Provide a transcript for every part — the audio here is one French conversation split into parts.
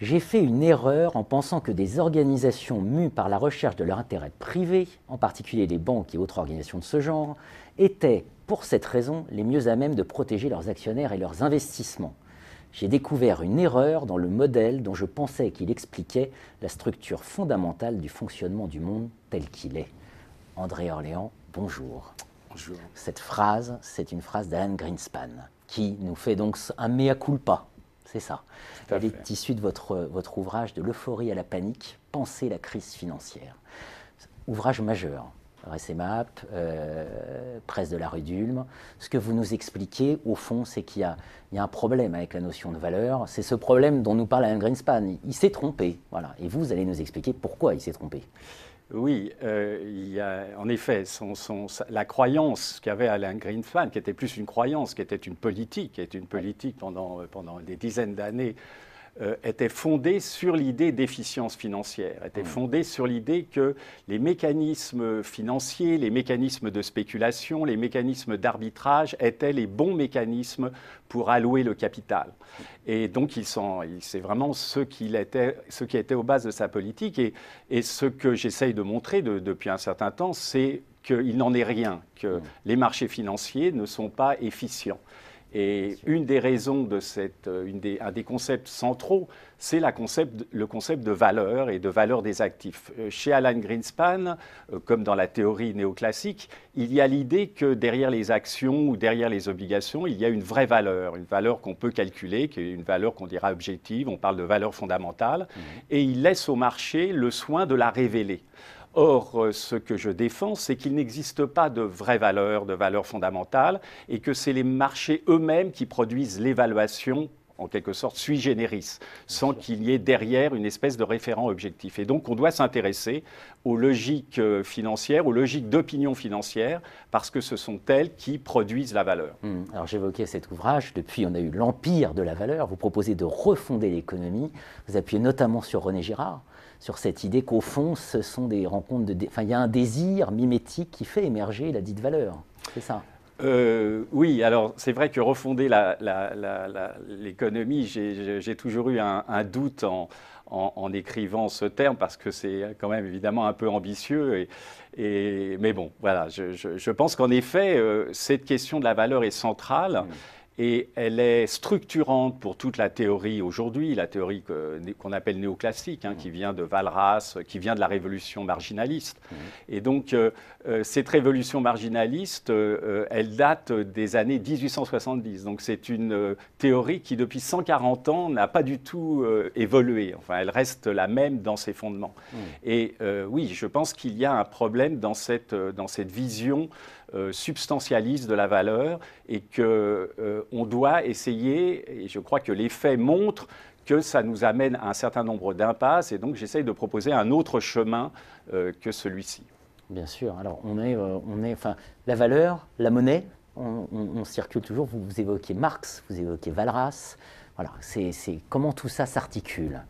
J'ai fait une erreur en pensant que des organisations mues par la recherche de leur intérêt privé, en particulier les banques et autres organisations de ce genre, étaient, pour cette raison, les mieux à même de protéger leurs actionnaires et leurs investissements. J'ai découvert une erreur dans le modèle dont je pensais qu'il expliquait la structure fondamentale du fonctionnement du monde tel qu'il est. André Orléans, bonjour. Bonjour. Cette phrase, c'est une phrase d'Alan Greenspan, qui nous fait donc un mea culpa c'est ça. Elle est issue de votre, votre ouvrage De l'euphorie à la panique, Penser la crise financière. Ouvrage majeur. RSMAP, euh, Presse de la rue d'Ulm. Ce que vous nous expliquez, au fond, c'est qu'il y, y, a un problème avec la notion de valeur. C'est ce problème dont nous parle Alan Greenspan. Il, s'est trompé. Voilà. Et vous, vous allez nous expliquer pourquoi il s'est trompé. Oui, euh, en effet la croyance qu'avait Alain Greenspan, qui était plus une croyance, qui était une politique, qui était une politique pendant, pendant des dizaines d'années euh, était fondée sur l'idée d'efficience financière, était mmh. fondée sur l'idée que les mécanismes financiers, les mécanismes de spéculation, les mécanismes d'arbitrage étaient les bons mécanismes pour allouer le capital. Et donc, c'est vraiment ce, était, ce qui était aux bases de sa politique. Et, et ce que j'essaye de montrer depuis un certain temps, c'est qu'il n'en est rien, que mmh. les marchés financiers ne sont pas efficients. Et une des raisons de cette, euh, une des, un des concepts centraux, c'est concept, le concept de valeur et de valeur des actifs. Euh, chez Alan Greenspan, euh, comme dans la théorie néoclassique, il y a l'idée que derrière les actions ou derrière les obligations, il y a une vraie valeur, une valeur qu'on peut calculer, qui est une valeur qu'on dira objective, on parle de valeur fondamentale, mmh. et il laisse au marché le soin de la révéler. Or, euh, ce que je défends, c'est qu'il n'existe pas de vraie valeur, de valeur fondamentale, et que c'est les marchés eux-mêmes qui produisent l'évaluation en quelque sorte sui generis, sans qu'il y ait derrière une espèce de référent objectif. Et donc on doit s'intéresser aux logiques euh, financières, aux logiques d'opinion financière, parce que ce sont elles qui produisent la valeur. Hum, alors j'évoquais cet ouvrage, depuis on a eu l'empire de la valeur, vous proposez de refonder l'économie, vous appuyez notamment sur René Girard, sur cette idée qu'au fond, ce sont des rencontres de... Enfin, il y a un désir mimétique qui fait émerger la dite valeur. C'est ça euh, oui, alors c'est vrai que refonder l'économie, j'ai toujours eu un, doute en, écrivant ce terme parce que c'est quand même évidemment un peu ambitieux. Et, mais bon, voilà, je, pense qu'en effet, euh, cette question de la valeur est centrale. Mmh et elle est structurante pour toute la théorie aujourd'hui, la théorie qu'on appelle néoclassique, hein, qui vient de Valras, qui vient de la révolution marginaliste. Mmh. Et donc, euh, euh, cette révolution marginaliste, euh, elle date des années 1870. Donc, c'est une théorie qui, depuis 140 ans, n'a pas du tout évolué. Enfin, elle reste la même dans ses fondements. Mmh. Et oui, je pense qu'il y a un problème dans cette, dans cette vision euh, substantialiste de la valeur et qu'on euh, doit essayer, et je crois que les faits montrent que ça nous amène à un certain nombre d'impasses et donc j'essaye de proposer un autre chemin euh, que celui-ci. Bien sûr. Alors on est, on est, enfin, la valeur, la monnaie, on, circule toujours. Vous, vous, évoquez Marx, vous évoquez Valras. Voilà, c'est comment tout ça s'articule?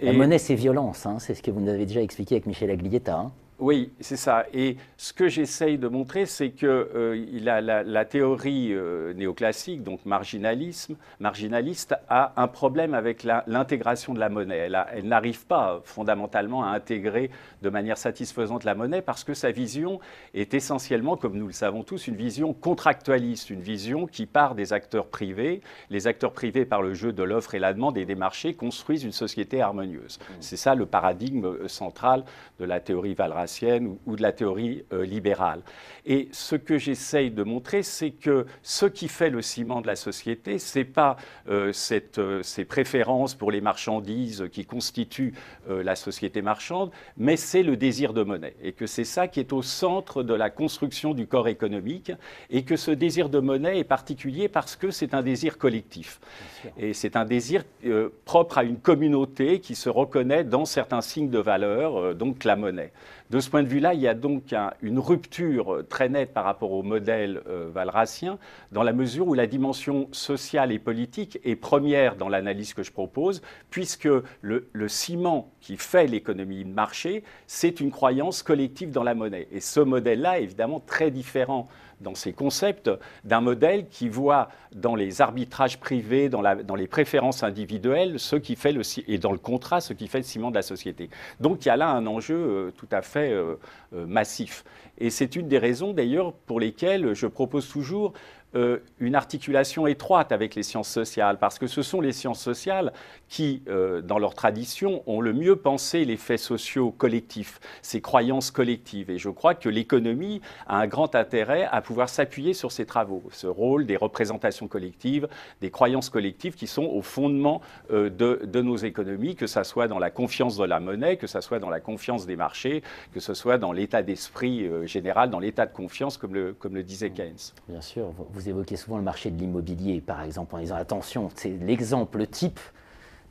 La monnaie, c'est violence. Hein, c'est ce que vous nous avez déjà expliqué avec Michel Aglietta. Hein. Oui, c'est ça. Et ce que j'essaye de montrer, c'est que euh, la, théorie euh, néoclassique, donc marginalisme, marginaliste, a un problème avec l'intégration de la monnaie. Elle, n'arrive pas fondamentalement à intégrer de manière satisfaisante la monnaie parce que sa vision est essentiellement, comme nous le savons tous, une vision contractualiste, une vision qui part des acteurs privés. Les acteurs privés, par le jeu de l'offre et la demande et des marchés, construisent une société harmonieuse. Mmh. C'est ça le paradigme euh, central de la théorie Valras ou, de la théorie euh, libérale. Et ce que j'essaye de montrer, c'est que ce qui fait le ciment de la société, ce n'est pas euh, cette, euh, ces préférences pour les marchandises qui constituent la société marchande, mais c'est le désir de monnaie. Et que c'est ça qui est au centre de la construction du corps économique, et que ce désir de monnaie est particulier parce que c'est un désir collectif. Et c'est un désir propre à une communauté qui se reconnaît dans certains signes de valeur, donc la monnaie. De ce point de vue-là, il y a donc une rupture très nette par rapport au modèle euh, valracien, dans la mesure où la dimension sociale et politique est première dans l'analyse que je propose, puisque le, ciment qui fait l'économie de marché, c'est une croyance collective dans la monnaie. Et ce modèle-là est évidemment très différent dans ces concepts d'un modèle qui voit dans les arbitrages privés, dans, les préférences individuelles, ce qui fait le, et dans le contrat, ce qui fait le ciment de la société. Donc il y a là un enjeu euh, tout à fait euh, euh, massif. Et c'est une des raisons d'ailleurs pour lesquelles je propose toujours une articulation étroite avec les sciences sociales, parce que ce sont les sciences sociales qui, euh, dans leur tradition, ont le mieux pensé les faits sociaux collectifs, ces croyances collectives. Et je crois que l'économie a un grand intérêt à pouvoir s'appuyer sur ces travaux, ce rôle des représentations collectives, des croyances collectives qui sont au fondement euh, de, nos économies, que ce soit dans la confiance de la monnaie, que ce soit dans la confiance des marchés, que ce soit dans l'état d'esprit général, dans l'état de confiance, comme le, comme le disait Keynes. Bien sûr, vous évoquez souvent le marché de l'immobilier, par exemple, en disant attention, c'est l'exemple type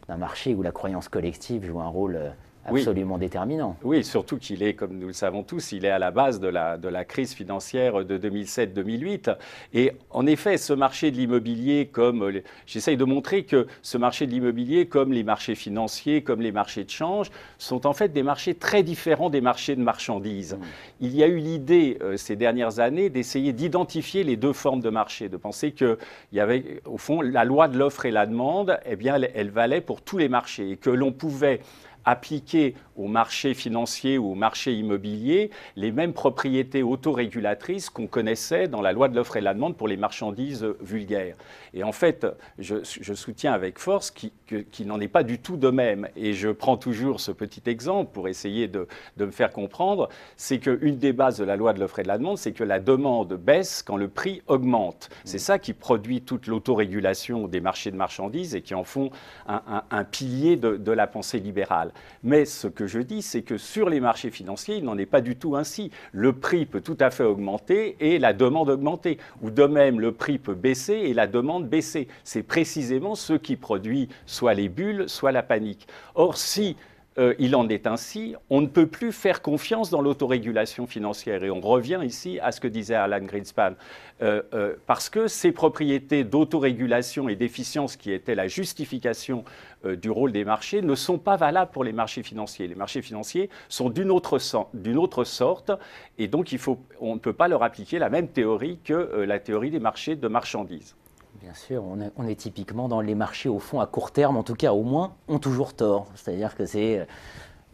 d'un marché où la croyance collective joue un rôle absolument déterminant. Oui, surtout qu'il est, comme nous le savons tous, il est à la base de la, de la crise financière de 2007-2008. Et en effet, ce marché de l'immobilier, comme j'essaye de montrer que ce marché de l'immobilier, comme les marchés financiers, comme les marchés de change, sont en fait des marchés très différents des marchés de marchandises. Mmh. Il y a eu l'idée euh, ces dernières années d'essayer d'identifier les deux formes de marché, de penser qu'il y avait, au fond, la loi de l'offre et la demande, eh bien, elle, elle valait pour tous les marchés et que l'on pouvait appliquer au marché financier ou au marché immobilier les mêmes propriétés autorégulatrices qu'on connaissait dans la loi de l'offre et la demande pour les marchandises vulgaires. Et en fait, je, soutiens avec force qu'il n'en est pas du tout de même. Et je prends toujours ce petit exemple pour essayer de, me faire comprendre, c'est qu'une des bases de la loi de l'offre et de la demande, c'est que la demande baisse quand le prix augmente. C'est ça qui produit toute l'autorégulation des marchés de marchandises et qui en font un, pilier de, de la pensée libérale. Mais ce que je dis, c'est que sur les marchés financiers, il n'en est pas du tout ainsi. Le prix peut tout à fait augmenter et la demande augmenter. Ou de même, le prix peut baisser et la demande baisser. C'est précisément ce qui produit soit les bulles, soit la panique. Or, si euh, il en est ainsi. On ne peut plus faire confiance dans l'autorégulation financière. Et on revient ici à ce que disait Alan Greenspan. Euh, euh, parce que ces propriétés d'autorégulation et d'efficience qui étaient la justification du rôle des marchés ne sont pas valables pour les marchés financiers. Les marchés financiers sont d'une autre, sorte et donc on ne peut pas leur appliquer la même théorie que la théorie des marchés de marchandises. Bien sûr, on est, typiquement dans les marchés au fond à court terme, en tout cas au moins, ont toujours tort. C'est-à-dire que c'est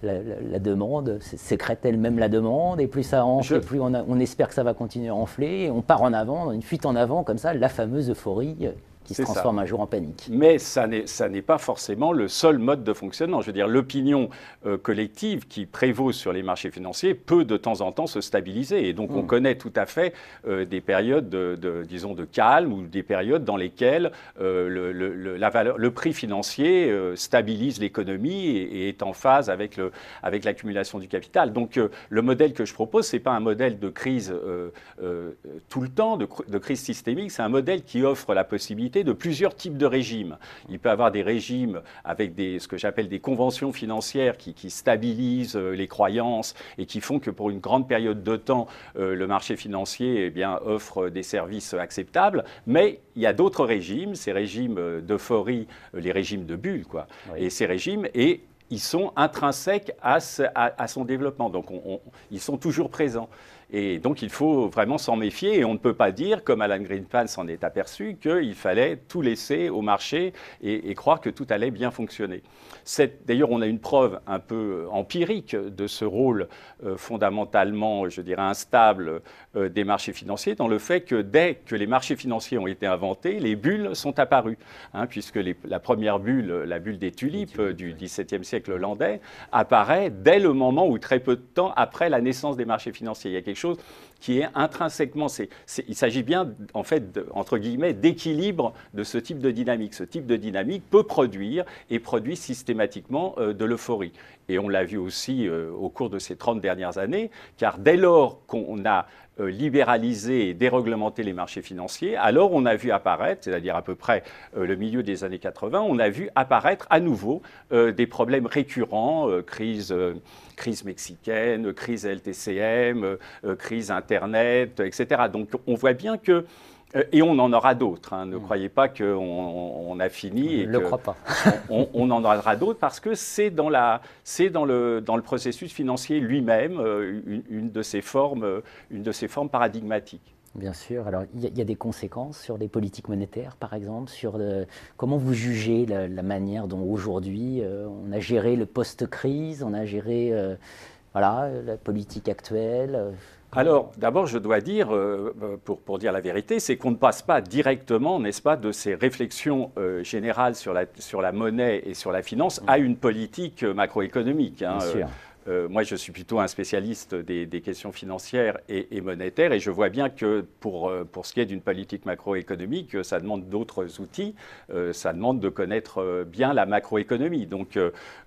euh, la, demande, sécrète elle-même la demande, et plus ça enfle, plus on, on, espère que ça va continuer à enfler, et on part en avant, une fuite en avant comme ça, la fameuse euphorie euh, qui se transforme un jour en panique. Mais ça n'est pas forcément le seul mode de fonctionnement. Je veux dire, l'opinion euh, collective qui prévaut sur les marchés financiers peut de temps en temps se stabiliser. Et donc, on hmm. connaît tout à fait euh, des périodes, de, disons, de calme ou des périodes dans lesquelles euh, le, la valeur, le prix financier stabilise l'économie et, est en phase avec l'accumulation avec du capital. Donc, le modèle que je propose, ce n'est pas un modèle de crise tout le temps, de, de crise systémique, c'est un modèle qui offre la possibilité de plusieurs types de régimes. Il peut y avoir des régimes avec des, ce que j'appelle des conventions financières qui, stabilisent euh, les croyances et qui font que pour une grande période de temps, euh, le marché financier eh bien, offre des services acceptables. Mais il y a d'autres régimes, ces régimes d'euphorie, euh, les régimes de bulles, quoi. Et ces régimes, et ils sont intrinsèques à, son développement. Donc, ils sont toujours présents. Et donc il faut vraiment s'en méfier et on ne peut pas dire, comme Alan Greenspan s'en est aperçu, qu'il fallait tout laisser au marché et, croire que tout allait bien fonctionner. D'ailleurs, on a une preuve un peu empirique de ce rôle euh, fondamentalement, je dirais, instable euh, des marchés financiers, dans le fait que dès que les marchés financiers ont été inventés, les bulles sont apparues, hein, puisque la première bulle, la bulle des tulipes euh, du XVIIe siècle hollandais, apparaît dès le moment ou très peu de temps après la naissance des marchés financiers. Il y a quelque شد. Qui est intrinsèquement, il s'agit bien, en fait, entre guillemets, d'équilibre de ce type de dynamique. Ce type de dynamique peut produire et produit systématiquement euh, de l'euphorie. Et on l'a vu aussi euh, au cours de ces 30 dernières années, car dès lors qu'on a euh, libéralisé et déréglementé les marchés financiers, alors on a vu apparaître, c'est-à-dire à peu près le milieu des années 80, on a vu apparaître à nouveau des problèmes récurrents, crise crise mexicaine, crise LTCM, crise Internet, etc. Donc on voit bien que euh, et on en aura d'autres. Hein. Ne mm. croyez pas qu'on on a fini. Je ne le crois pas. on, en aura d'autres parce que c'est dans, la, dans, le, dans le processus financier lui-même une, de ces formes, une de ces formes paradigmatiques. Bien sûr. Alors, il y, a des conséquences sur les politiques monétaires, par exemple, sur comment vous jugez la, manière dont aujourd'hui euh, on a géré le post-crise, on a géré euh, voilà, la politique actuelle. Euh, alors, d'abord, je dois dire, pour, pour, dire la vérité, c'est qu'on ne passe pas directement, n'est-ce pas, de ces réflexions générales sur la, sur la monnaie et sur la finance à une politique macroéconomique. Hein, Bien sûr. Euh, moi, je suis plutôt un spécialiste des, questions financières et, monétaires, et je vois bien que pour, euh, pour ce qui est d'une politique macroéconomique, ça demande d'autres outils, euh, ça demande de connaître bien la macroéconomie. Donc,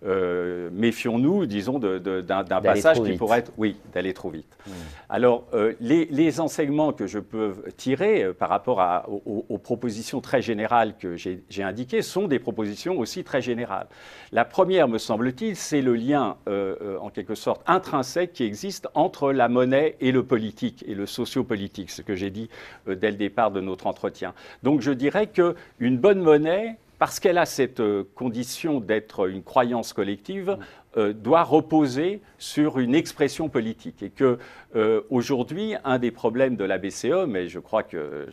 méfions-nous, disons, d'un passage qui pourrait être, oui, d'aller trop vite. Mmh. Alors, les, les, enseignements que je peux tirer par rapport à, aux, aux, propositions très générales que j'ai indiquées sont des propositions aussi très générales. La première, me semble-t-il, c'est le lien en quelque sorte intrinsèque qui existe entre la monnaie et le politique et le sociopolitique, ce que j'ai dit euh, dès le départ de notre entretien. Donc je dirais qu'une bonne monnaie, parce qu'elle a cette euh, condition d'être une croyance collective, euh, doit reposer sur une expression politique. Et que euh, aujourd'hui, un des problèmes de la BCE, mais je crois que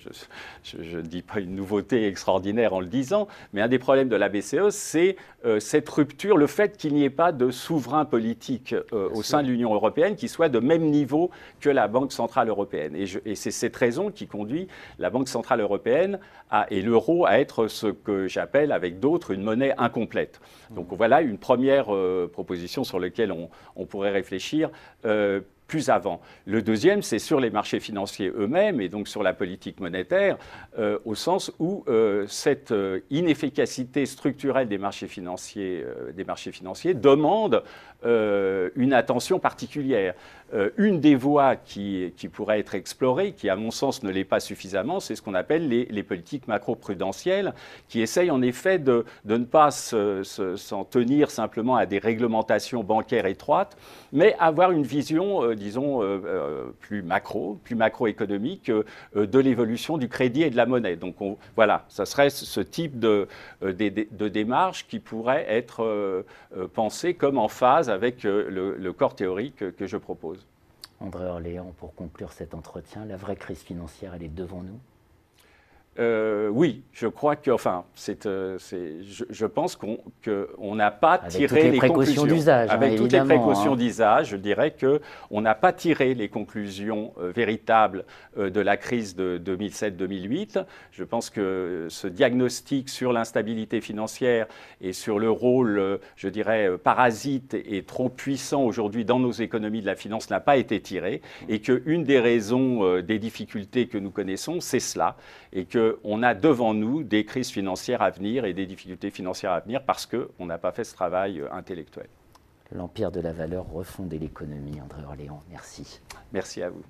je ne dis pas une nouveauté extraordinaire en le disant, mais un des problèmes de la BCE, c'est euh, cette rupture, le fait qu'il n'y ait pas de souverain politique au sein de l'Union européenne qui soit de même niveau que la Banque centrale européenne. Et, et c'est cette raison qui conduit la Banque centrale européenne à, et l'euro à être ce que j'appelle avec d'autres une monnaie incomplète. Donc voilà une première proposition sur lesquelles on, pourrait réfléchir euh, plus avant. Le deuxième, c'est sur les marchés financiers eux-mêmes et donc sur la politique monétaire, euh, au sens où euh, cette inefficacité structurelle des marchés financiers, des marchés financiers demande une attention particulière. Euh, une des voies qui, pourrait être explorée, qui à mon sens ne l'est pas suffisamment, c'est ce qu'on appelle les, politiques macro-prudentielles, qui essayent en effet de, ne pas s'en tenir simplement à des réglementations bancaires étroites, mais avoir une vision, euh, disons, euh, plus macro, plus macroéconomique de l'évolution du crédit et de la monnaie. Donc voilà, ça serait ce type de, démarche qui pourrait être pensée comme en phase avec le corps théorique que je propose. André Orléans, pour conclure cet entretien, la vraie crise financière, elle est devant nous euh, oui, je crois que, enfin, c'est, euh, je, je, pense qu'on n'a pas tiré les, conclusions d'usage. Hein, Avec toutes les précautions hein. d'usage, je dirais qu'on n'a pas tiré les conclusions euh, véritables de la crise de 2007-2008. Je pense que ce diagnostic sur l'instabilité financière et sur le rôle, je dirais, parasite et trop puissant aujourd'hui dans nos économies de la finance n'a pas été tiré et qu'une des raisons des difficultés que nous connaissons, c'est cela et que on a devant nous des crises financières à venir et des difficultés financières à venir parce qu'on n'a pas fait ce travail euh, intellectuel. L'empire de la valeur refondait l'économie, André Orléans. Merci. Merci à vous.